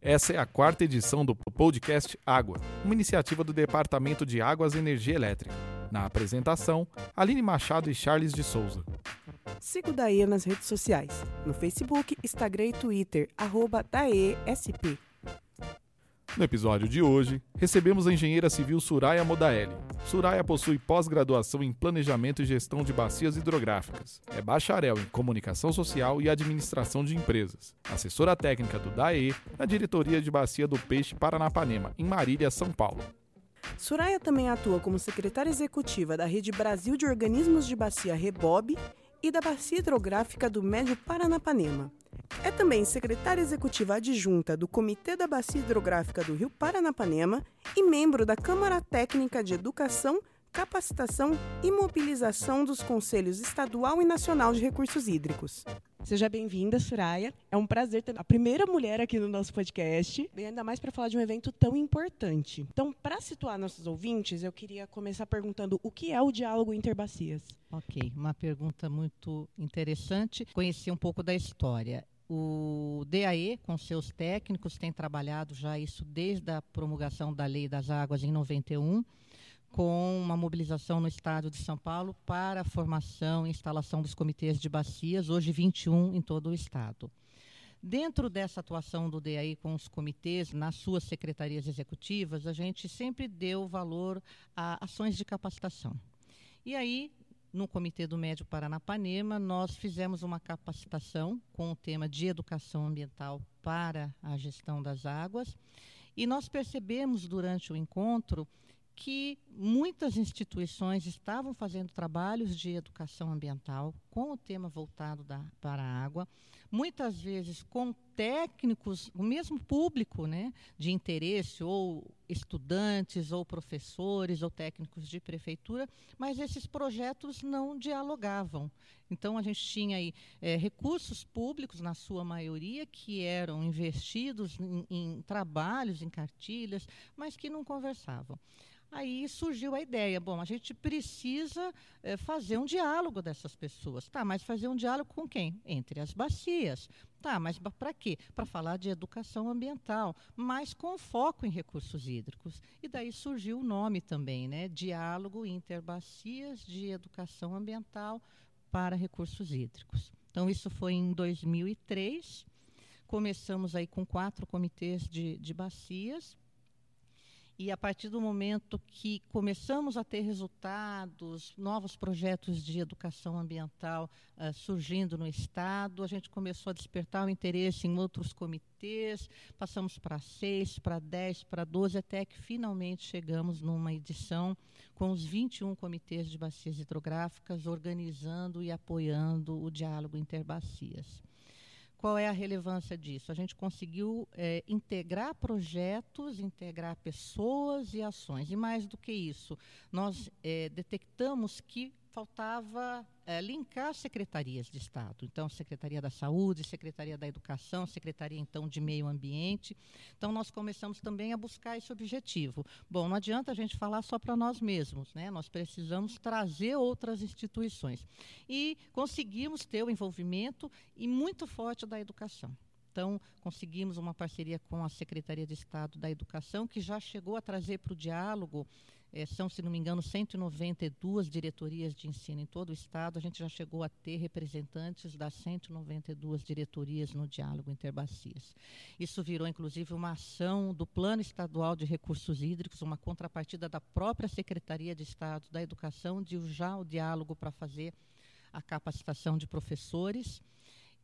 Essa é a quarta edição do podcast Água, uma iniciativa do Departamento de Águas e Energia Elétrica. Na apresentação, Aline Machado e Charles de Souza. Siga o DAE nas redes sociais, no Facebook, Instagram e Twitter, arroba DAESP. No episódio de hoje, recebemos a engenheira civil Suraya Modaeli. Suraya possui pós-graduação em Planejamento e Gestão de Bacias Hidrográficas. É bacharel em Comunicação Social e Administração de Empresas. Assessora técnica do DAE na Diretoria de Bacia do Peixe Paranapanema, em Marília, São Paulo. Suraya também atua como secretária executiva da Rede Brasil de Organismos de Bacia Rebob e da Bacia Hidrográfica do Médio Paranapanema. É também secretária executiva adjunta do Comitê da Bacia Hidrográfica do Rio Paranapanema e membro da Câmara Técnica de Educação, Capacitação e Mobilização dos Conselhos Estadual e Nacional de Recursos Hídricos. Seja bem-vinda, Suraya. É um prazer ter a primeira mulher aqui no nosso podcast, e ainda mais para falar de um evento tão importante. Então, para situar nossos ouvintes, eu queria começar perguntando o que é o diálogo interbacias. Ok, uma pergunta muito interessante. Conhecer um pouco da história. O DAE, com seus técnicos, tem trabalhado já isso desde a promulgação da Lei das Águas em 91 com uma mobilização no estado de São Paulo para a formação e instalação dos comitês de bacias, hoje 21 em todo o estado. Dentro dessa atuação do DAI com os comitês, nas suas secretarias executivas, a gente sempre deu valor a ações de capacitação. E aí, no Comitê do Médio Paranapanema, nós fizemos uma capacitação com o tema de educação ambiental para a gestão das águas. E nós percebemos durante o encontro que muitas instituições estavam fazendo trabalhos de educação ambiental com o tema voltado da, para a água, muitas vezes com técnicos, o mesmo público né, de interesse, ou estudantes, ou professores, ou técnicos de prefeitura, mas esses projetos não dialogavam. Então, a gente tinha aí é, recursos públicos, na sua maioria, que eram investidos em, em trabalhos, em cartilhas, mas que não conversavam. Aí surgiu a ideia, bom, a gente precisa é, fazer um diálogo dessas pessoas. Tá, mas fazer um diálogo com quem? Entre as bacias. Tá, mas para quê? Para falar de educação ambiental, mas com foco em recursos hídricos. E daí surgiu o nome também, né? Diálogo Interbacias de Educação Ambiental para Recursos Hídricos. Então, isso foi em 2003. Começamos aí com quatro comitês de, de bacias e a partir do momento que começamos a ter resultados, novos projetos de educação ambiental uh, surgindo no Estado, a gente começou a despertar o interesse em outros comitês, passamos para seis, para dez, para doze, até que finalmente chegamos numa edição com os 21 comitês de bacias hidrográficas organizando e apoiando o diálogo interbacias. Qual é a relevância disso? A gente conseguiu é, integrar projetos, integrar pessoas e ações. E mais do que isso, nós é, detectamos que faltava é, linkar secretarias de Estado. Então, Secretaria da Saúde, Secretaria da Educação, Secretaria, então, de Meio Ambiente. Então, nós começamos também a buscar esse objetivo. Bom, não adianta a gente falar só para nós mesmos, né? Nós precisamos trazer outras instituições. E conseguimos ter o envolvimento e muito forte da educação. Então, conseguimos uma parceria com a Secretaria de Estado da Educação, que já chegou a trazer para o diálogo é, são, se não me engano, 192 diretorias de ensino em todo o estado. A gente já chegou a ter representantes das 192 diretorias no diálogo interbacias. Isso virou, inclusive, uma ação do Plano Estadual de Recursos Hídricos, uma contrapartida da própria Secretaria de Estado da Educação, de já o diálogo para fazer a capacitação de professores.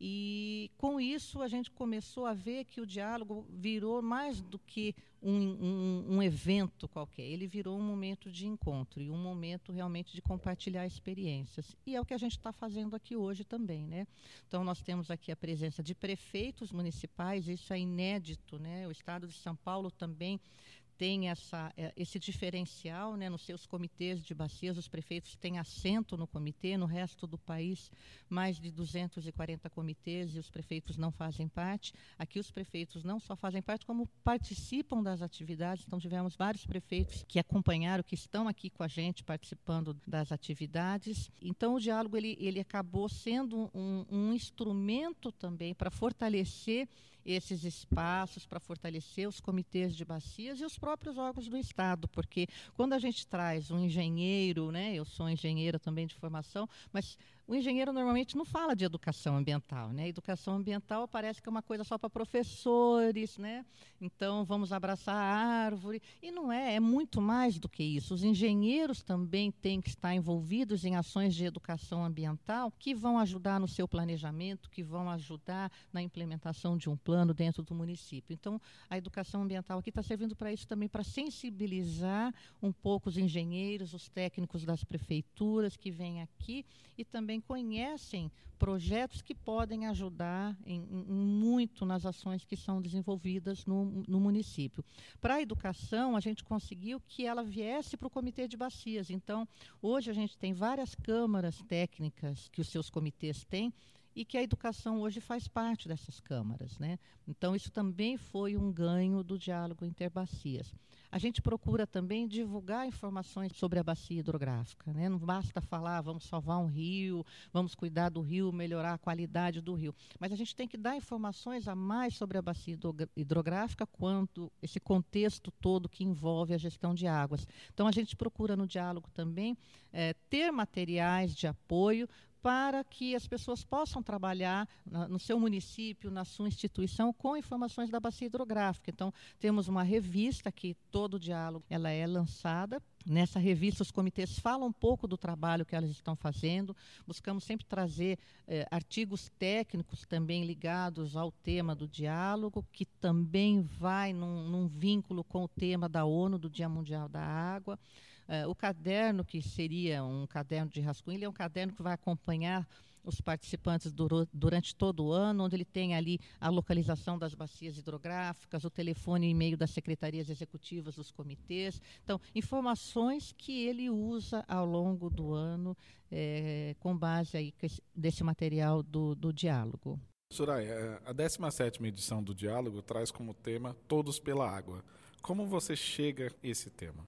E com isso a gente começou a ver que o diálogo virou mais do que um, um, um, evento qualquer, ele virou um momento de encontro e um momento realmente de compartilhar experiências. E é o que a gente está fazendo aqui hoje também. Né? Então, nós temos aqui a presença de prefeitos municipais, isso é inédito. Né? O Estado de São Paulo também tem essa, é, esse diferencial né, nos seus comitês de bacias, os prefeitos têm assento no comitê, no resto do país, mais de 240 comitês e os prefeitos não fazem parte. Aqui os prefeitos não só fazem parte, como participam das atividades. Então, tivemos vários prefeitos que acompanharam, que estão aqui com a gente participando das atividades. Então, o diálogo ele, ele acabou sendo um, um instrumento também para fortalecer esses espaços para fortalecer os comitês de bacias e os próprios órgãos do Estado, porque quando a gente traz um engenheiro, né, eu sou engenheira também de formação, mas o engenheiro normalmente não fala de educação ambiental, né? Educação ambiental parece que é uma coisa só para professores, né? Então vamos abraçar a árvore e não é, é muito mais do que isso. Os engenheiros também têm que estar envolvidos em ações de educação ambiental que vão ajudar no seu planejamento, que vão ajudar na implementação de um plano dentro do município. Então a educação ambiental aqui está servindo para isso também, para sensibilizar um pouco os engenheiros, os técnicos das prefeituras que vêm aqui e também também conhecem projetos que podem ajudar em, em, muito nas ações que são desenvolvidas no, no município. Para a educação, a gente conseguiu que ela viesse para o comitê de bacias. Então, hoje a gente tem várias câmaras técnicas que os seus comitês têm e que a educação hoje faz parte dessas câmaras. Né? Então, isso também foi um ganho do diálogo interbacias. A gente procura também divulgar informações sobre a bacia hidrográfica. Né? Não basta falar, vamos salvar um rio, vamos cuidar do rio, melhorar a qualidade do rio. Mas a gente tem que dar informações a mais sobre a bacia hidrográfica quanto esse contexto todo que envolve a gestão de águas. Então, a gente procura no diálogo também é, ter materiais de apoio para que as pessoas possam trabalhar na, no seu município, na sua instituição, com informações da bacia hidrográfica. Então, temos uma revista que todo o diálogo ela é lançada. Nessa revista, os comitês falam um pouco do trabalho que elas estão fazendo. Buscamos sempre trazer eh, artigos técnicos também ligados ao tema do diálogo, que também vai num, num vínculo com o tema da ONU, do Dia Mundial da Água. Uh, o caderno, que seria um caderno de rascunho, ele é um caderno que vai acompanhar os participantes durante todo o ano, onde ele tem ali a localização das bacias hidrográficas, o telefone e e-mail das secretarias executivas dos comitês. Então, informações que ele usa ao longo do ano é, com base aí desse material do, do diálogo. Soraya, eh, a 17ª edição do Diálogo traz como tema Todos pela Água. Como você chega a esse tema?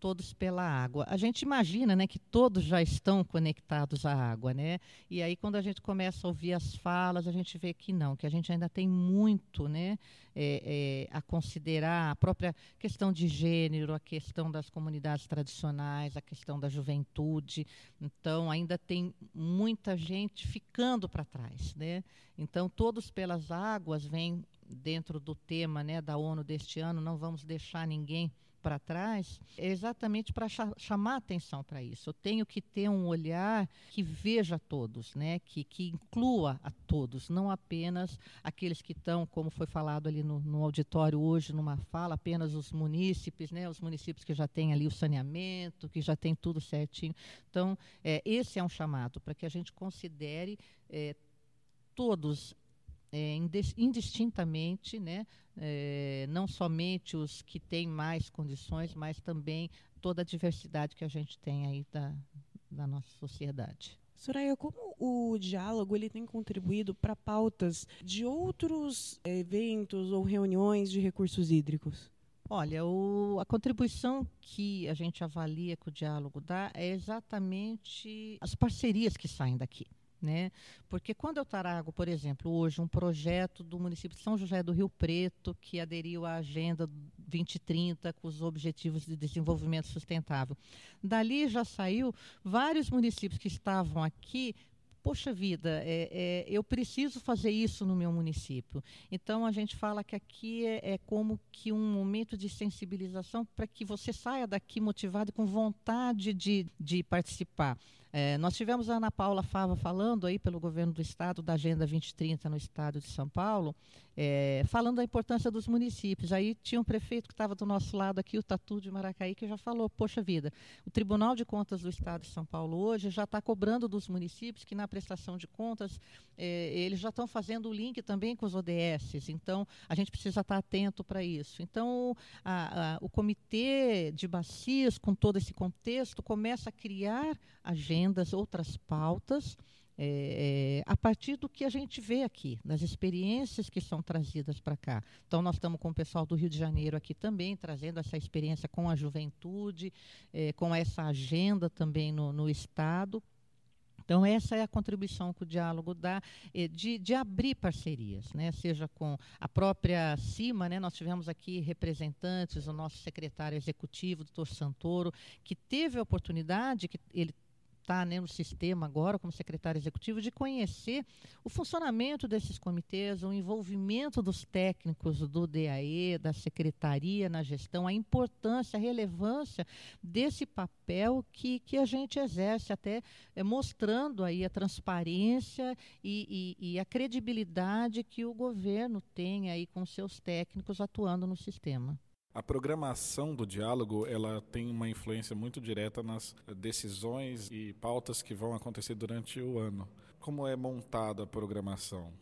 Todos pela água. A gente imagina, né, que todos já estão conectados à água, né? E aí quando a gente começa a ouvir as falas, a gente vê que não, que a gente ainda tem muito, né, é, é, a considerar a própria questão de gênero, a questão das comunidades tradicionais, a questão da juventude. Então ainda tem muita gente ficando para trás, né? Então todos pelas águas vem dentro do tema, né, da ONU deste ano. Não vamos deixar ninguém para trás, é exatamente para chamar atenção para isso. Eu tenho que ter um olhar que veja todos, né? que, que inclua a todos, não apenas aqueles que estão, como foi falado ali no, no auditório hoje, numa fala, apenas os munícipes, né? os municípios que já têm ali o saneamento, que já tem tudo certinho. Então, é, esse é um chamado para que a gente considere é, todos é, indistintamente, né, é, não somente os que têm mais condições, mas também toda a diversidade que a gente tem aí da, da nossa sociedade. Soraya, como o diálogo ele tem contribuído para pautas de outros eventos ou reuniões de recursos hídricos? Olha, o, a contribuição que a gente avalia que o diálogo dá é exatamente as parcerias que saem daqui. Né? Porque quando eu trago, por exemplo, hoje um projeto do município de São José do Rio Preto que aderiu à Agenda 2030 com os Objetivos de Desenvolvimento Sustentável, dali já saiu vários municípios que estavam aqui poxa vida, é, é, eu preciso fazer isso no meu município. Então a gente fala que aqui é, é como que um momento de sensibilização para que você saia daqui motivado com vontade de, de participar. É, nós tivemos a Ana Paula Fava falando aí pelo governo do estado da Agenda 2030 no estado de São Paulo, é, falando da importância dos municípios. Aí tinha um prefeito que estava do nosso lado aqui, o Tatu de Maracaí, que já falou, poxa vida, o Tribunal de Contas do Estado de São Paulo hoje já está cobrando dos municípios que na prestação de contas é, eles já estão fazendo o link também com os ODS. Então, a gente precisa estar atento para isso. Então, a, a, o comitê de bacias, com todo esse contexto, começa a criar agendas, outras pautas, é, é, a partir do que a gente vê aqui, das experiências que são trazidas para cá. Então, nós estamos com o pessoal do Rio de Janeiro aqui também, trazendo essa experiência com a juventude, é, com essa agenda também no, no Estado Então, essa é a contribuição que o diálogo dá, eh, de, de abrir parcerias, né? seja com a própria CIMA, né? nós tivemos aqui representantes, o nosso secretário executivo, doutor Santoro, que teve a oportunidade, que ele está né, no sistema agora, como secretário executivo, de conhecer o funcionamento desses comitês, o envolvimento dos técnicos do DAE, da secretaria na gestão, a importância, a relevância desse papel que, que a gente exerce, até é, mostrando aí a transparência e, e, e a credibilidade que o governo tem aí com seus técnicos atuando no sistema. A programação do diálogo ela tem uma influência muito direta nas decisões e pautas que vão acontecer durante o ano. Como é montada a programação?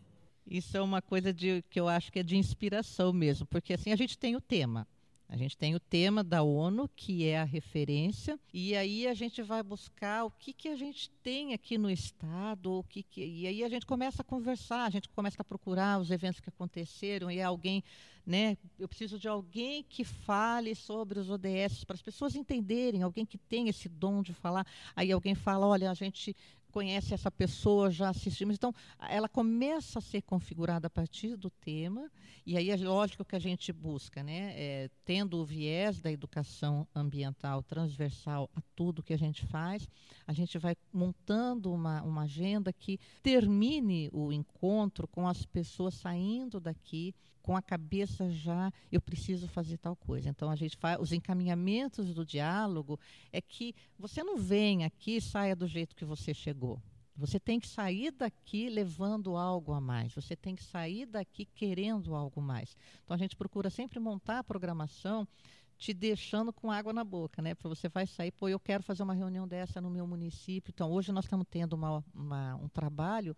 Isso é uma coisa de, que eu acho que é de inspiração mesmo, porque assim a gente tem o tema. A gente tem o tema da ONU, que é a referência, e aí a gente vai buscar o que, que a gente tem aqui no Estado, o que, que e aí a gente começa a conversar, a gente começa a procurar os eventos que aconteceram, e alguém, né, eu preciso de alguém que fale sobre os ODS, para as pessoas entenderem, alguém que tem esse dom de falar. Aí alguém fala, olha, a gente conhece essa pessoa, já assistimos. Então, ela começa a ser configurada a partir do tema, e aí é lógico que a gente busca, né? É, tendo o viés da educação ambiental transversal a tudo que a gente faz, a gente vai montando uma, uma agenda que termine o encontro com as pessoas saindo daqui com a cabeça já, eu preciso fazer tal coisa. Então a gente faz os encaminhamentos do diálogo é que você não vem aqui e saia do jeito que você chegou. Você tem que sair daqui levando algo a mais. Você tem que sair daqui querendo algo mais. Então a gente procura sempre montar a programação te deixando com água na boca, né? Para você vai sair, pô, eu quero fazer uma reunião dessa no meu município. Então hoje nós estamos tendo uma, uma, um trabalho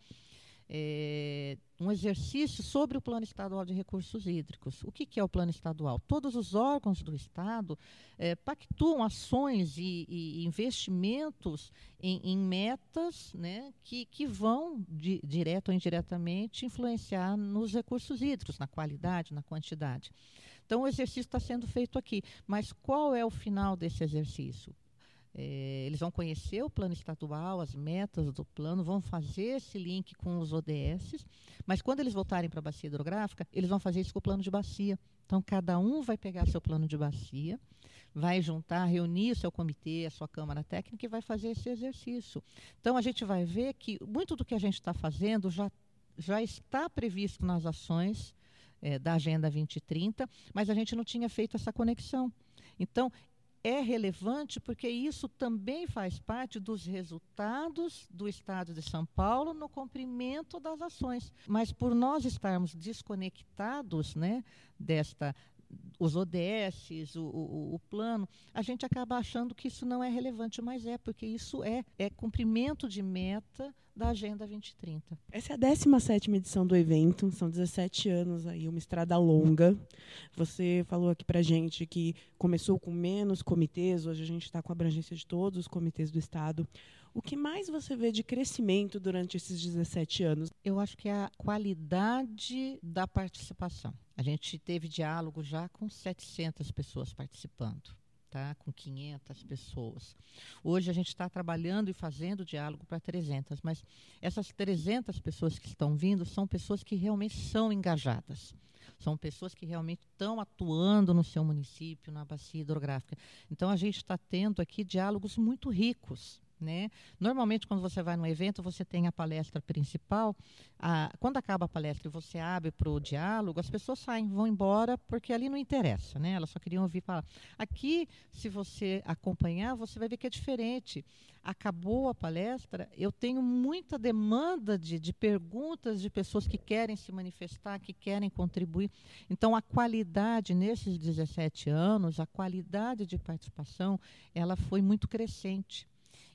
é, um exercício sobre o Plano Estadual de Recursos Hídricos. O que, que é o Plano Estadual? Todos os órgãos do Estado é, pactuam ações e, e investimentos em, em, metas né, que, que vão, di, direto ou indiretamente, influenciar nos recursos hídricos, na qualidade, na quantidade. Então, o exercício está sendo feito aqui. Mas qual é o final desse exercício? É, eles vão conhecer o plano estadual, as metas do plano, vão fazer esse link com os ODS, mas quando eles voltarem para a bacia hidrográfica, eles vão fazer isso com o plano de bacia. Então, cada um vai pegar seu plano de bacia, vai juntar, reunir o seu comitê, a sua Câmara Técnica e vai fazer esse exercício. Então, a gente vai ver que muito do que a gente está fazendo já, já está previsto nas ações é, da Agenda 2030, mas a gente não tinha feito essa conexão. Então, é relevante porque isso também faz parte dos resultados do Estado de São Paulo no cumprimento das ações. Mas por nós estarmos desconectados né, desta os ODS, o, o, o, plano, a gente acaba achando que isso não é relevante, mas é, porque isso é, é cumprimento de meta da Agenda 2030. Essa é a 17 edição do evento, são 17 anos aí, uma estrada longa. Você falou aqui para gente que começou com menos comitês, hoje a gente está com a abrangência de todos os comitês do Estado. O que mais você vê de crescimento durante esses 17 anos? Eu acho que é a qualidade da participação. A gente teve diálogo já com 700 pessoas participando. Tá, com 500 pessoas. Hoje a gente está trabalhando e fazendo diálogo para 300, mas essas 300 pessoas que estão vindo são pessoas que realmente são engajadas. São pessoas que realmente estão atuando no seu município, na bacia hidrográfica. Então a gente está tendo aqui diálogos muito ricos. Né? Normalmente, quando você vai num evento, você tem a palestra principal. A, quando acaba a palestra e você abre para o diálogo, as pessoas saem, vão embora, porque ali não interessa. Né? Elas só queriam ouvir falar. Aqui, se você acompanhar, você vai ver que é diferente. Acabou a palestra, eu tenho muita demanda de, de perguntas de pessoas que querem se manifestar, que querem contribuir. Então, a qualidade nesses 17 anos, a qualidade de participação, ela foi muito crescente.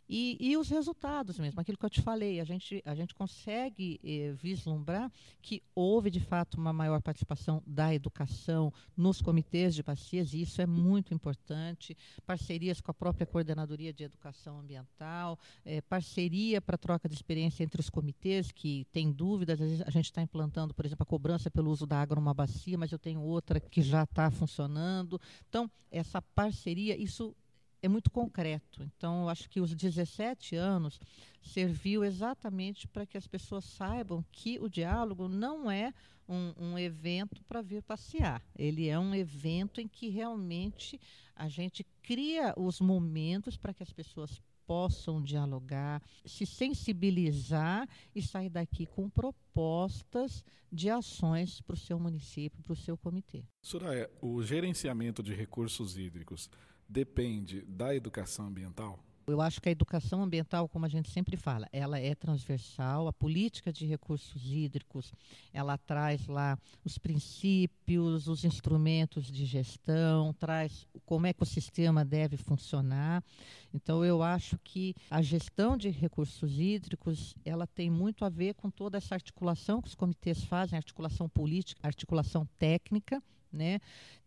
E, e, os resultados mesmo, aquilo que eu te falei, a gente, a gente consegue eh, vislumbrar que houve de fato uma maior participação da educação nos comitês de bacias, e isso é muito importante. Parcerias com a própria Coordenadoria de Educação Ambiental, eh, parceria para troca de experiência entre os comitês que têm dúvidas. A gente está implantando, por exemplo, a cobrança pelo uso da água numa bacia, mas eu tenho outra que já está funcionando. Então, essa parceria, isso é muito concreto. Então, eu acho que os 17 anos serviu exatamente para que as pessoas saibam que o diálogo não é um, um evento para vir passear. Ele é um evento em que realmente a gente cria os momentos para que as pessoas possam dialogar, se sensibilizar e sair daqui com propostas de ações para o seu município, para o seu comitê. Soraya, o gerenciamento de recursos hídricos depende da educação ambiental? Eu acho que a educação ambiental, como a gente sempre fala, ela é transversal. A política de recursos hídricos, ela traz lá os princípios, os instrumentos de gestão, traz como é o sistema deve funcionar. Então, eu acho que a gestão de recursos hídricos, ela tem muito a ver com toda essa articulação que os comitês fazem, articulação política, articulação técnica, né?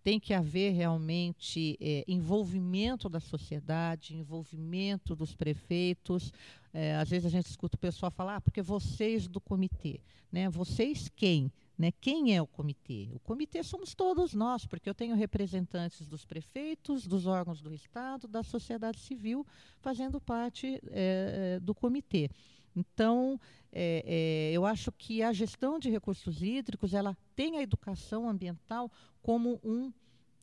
Tem que haver realmente é, envolvimento da sociedade, envolvimento dos prefeitos. É, às vezes a gente escuta o pessoal falar, ah, porque vocês do comitê, né? Vocês quem? Né? Quem é o comitê? O comitê somos todos nós, porque eu tenho representantes dos prefeitos, dos órgãos do Estado, da sociedade civil, fazendo parte é, do comitê. Então, é, é, eu acho que a gestão de recursos hídricos ela tem a educação ambiental como um,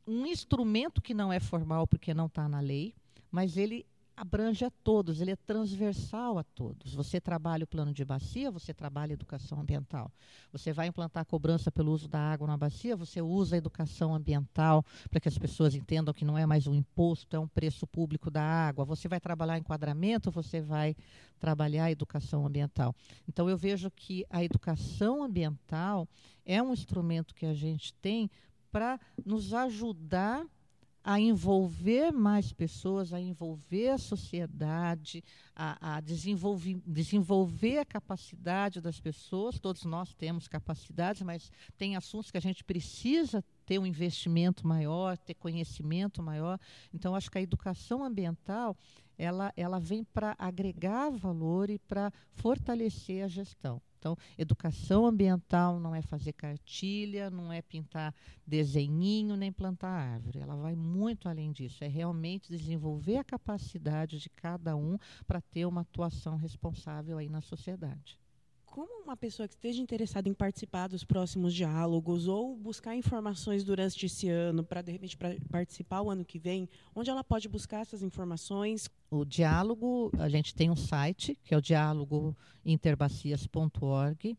um instrumento que não é formal porque não está na lei, mas ele abrange a todos, ele é transversal a todos. Você trabalha o plano de bacia, você trabalha a educação ambiental. Você vai implantar cobrança pelo uso da água na bacia, você usa a educação ambiental para que as pessoas entendam que não é mais um imposto, é um preço público da água. Você vai trabalhar enquadramento, você vai trabalhar a educação ambiental. Então eu vejo que a educação ambiental é um instrumento que a gente tem para nos ajudar a envolver mais pessoas, a envolver a sociedade, a, a desenvolver, a capacidade das pessoas. Todos nós temos capacidades, mas tem assuntos que a gente precisa ter um investimento maior, ter conhecimento maior. Então, acho que a educação ambiental ela, ela vem para agregar valor e para fortalecer a gestão. Então, educação ambiental não é fazer cartilha, não é pintar desenhinho, nem plantar árvore. Ela vai muito além disso. É realmente desenvolver a capacidade de cada um para ter uma atuação responsável aí na sociedade. Como uma pessoa que esteja interessada em participar dos próximos diálogos ou buscar informações durante esse ano para de repente participar o ano que vem, onde ela pode buscar essas informações? O diálogo, a gente tem um site que é o diálogointerbacias.org.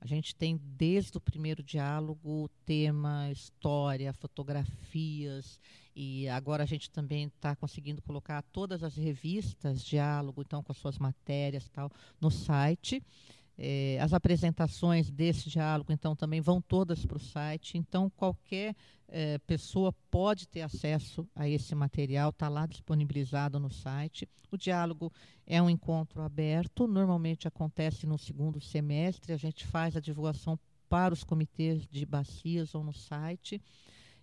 A gente tem desde o primeiro diálogo tema, história, fotografias e agora a gente também está conseguindo colocar todas as revistas diálogo, então com as suas matérias tal, no site. É, as apresentações desse diálogo, então, também vão todas para o site. Então, qualquer é, pessoa pode ter acesso a esse material, está lá disponibilizado no site. O diálogo é um encontro aberto, normalmente acontece no segundo semestre. A gente faz a divulgação para os comitês de bacias ou no site.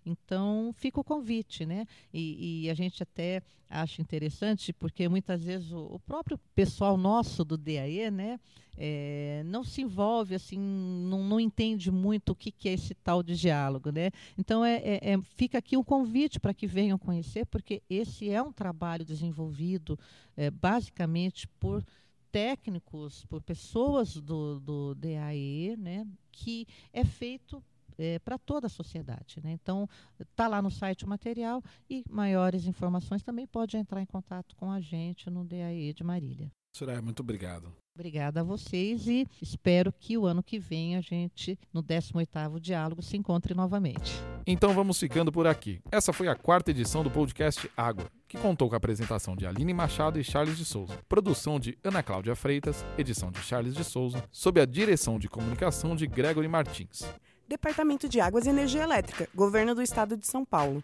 Então, fica o convite, né? E, e, a gente até acha interessante, porque muitas vezes o, o próprio pessoal nosso do DAE, né, é, não se envolve, assim, não, não entende muito o que, que, é esse tal de diálogo, né? Então, é, é, é fica aqui um convite para que venham conhecer, porque esse é um trabalho desenvolvido é, basicamente por técnicos, por pessoas do, do DAE, né, que é feito é, para toda a sociedade. Né? Então, está lá no site o material e maiores informações também pode entrar em contato com a gente no DAE de Marília. Soraya, muito obrigado. Obrigada a vocês e espero que o ano que vem a gente, no 18º Diálogo, se encontre novamente. Então vamos ficando por aqui. Essa foi a quarta edição do podcast Água, que contou com a apresentação de Aline Machado e Charles de Souza, produção de Ana Cláudia Freitas, edição de Charles de Souza, sob a direção de comunicação de Gregory Martins. Departamento de Águas e Energia Elétrica, Governo do Estado de São Paulo.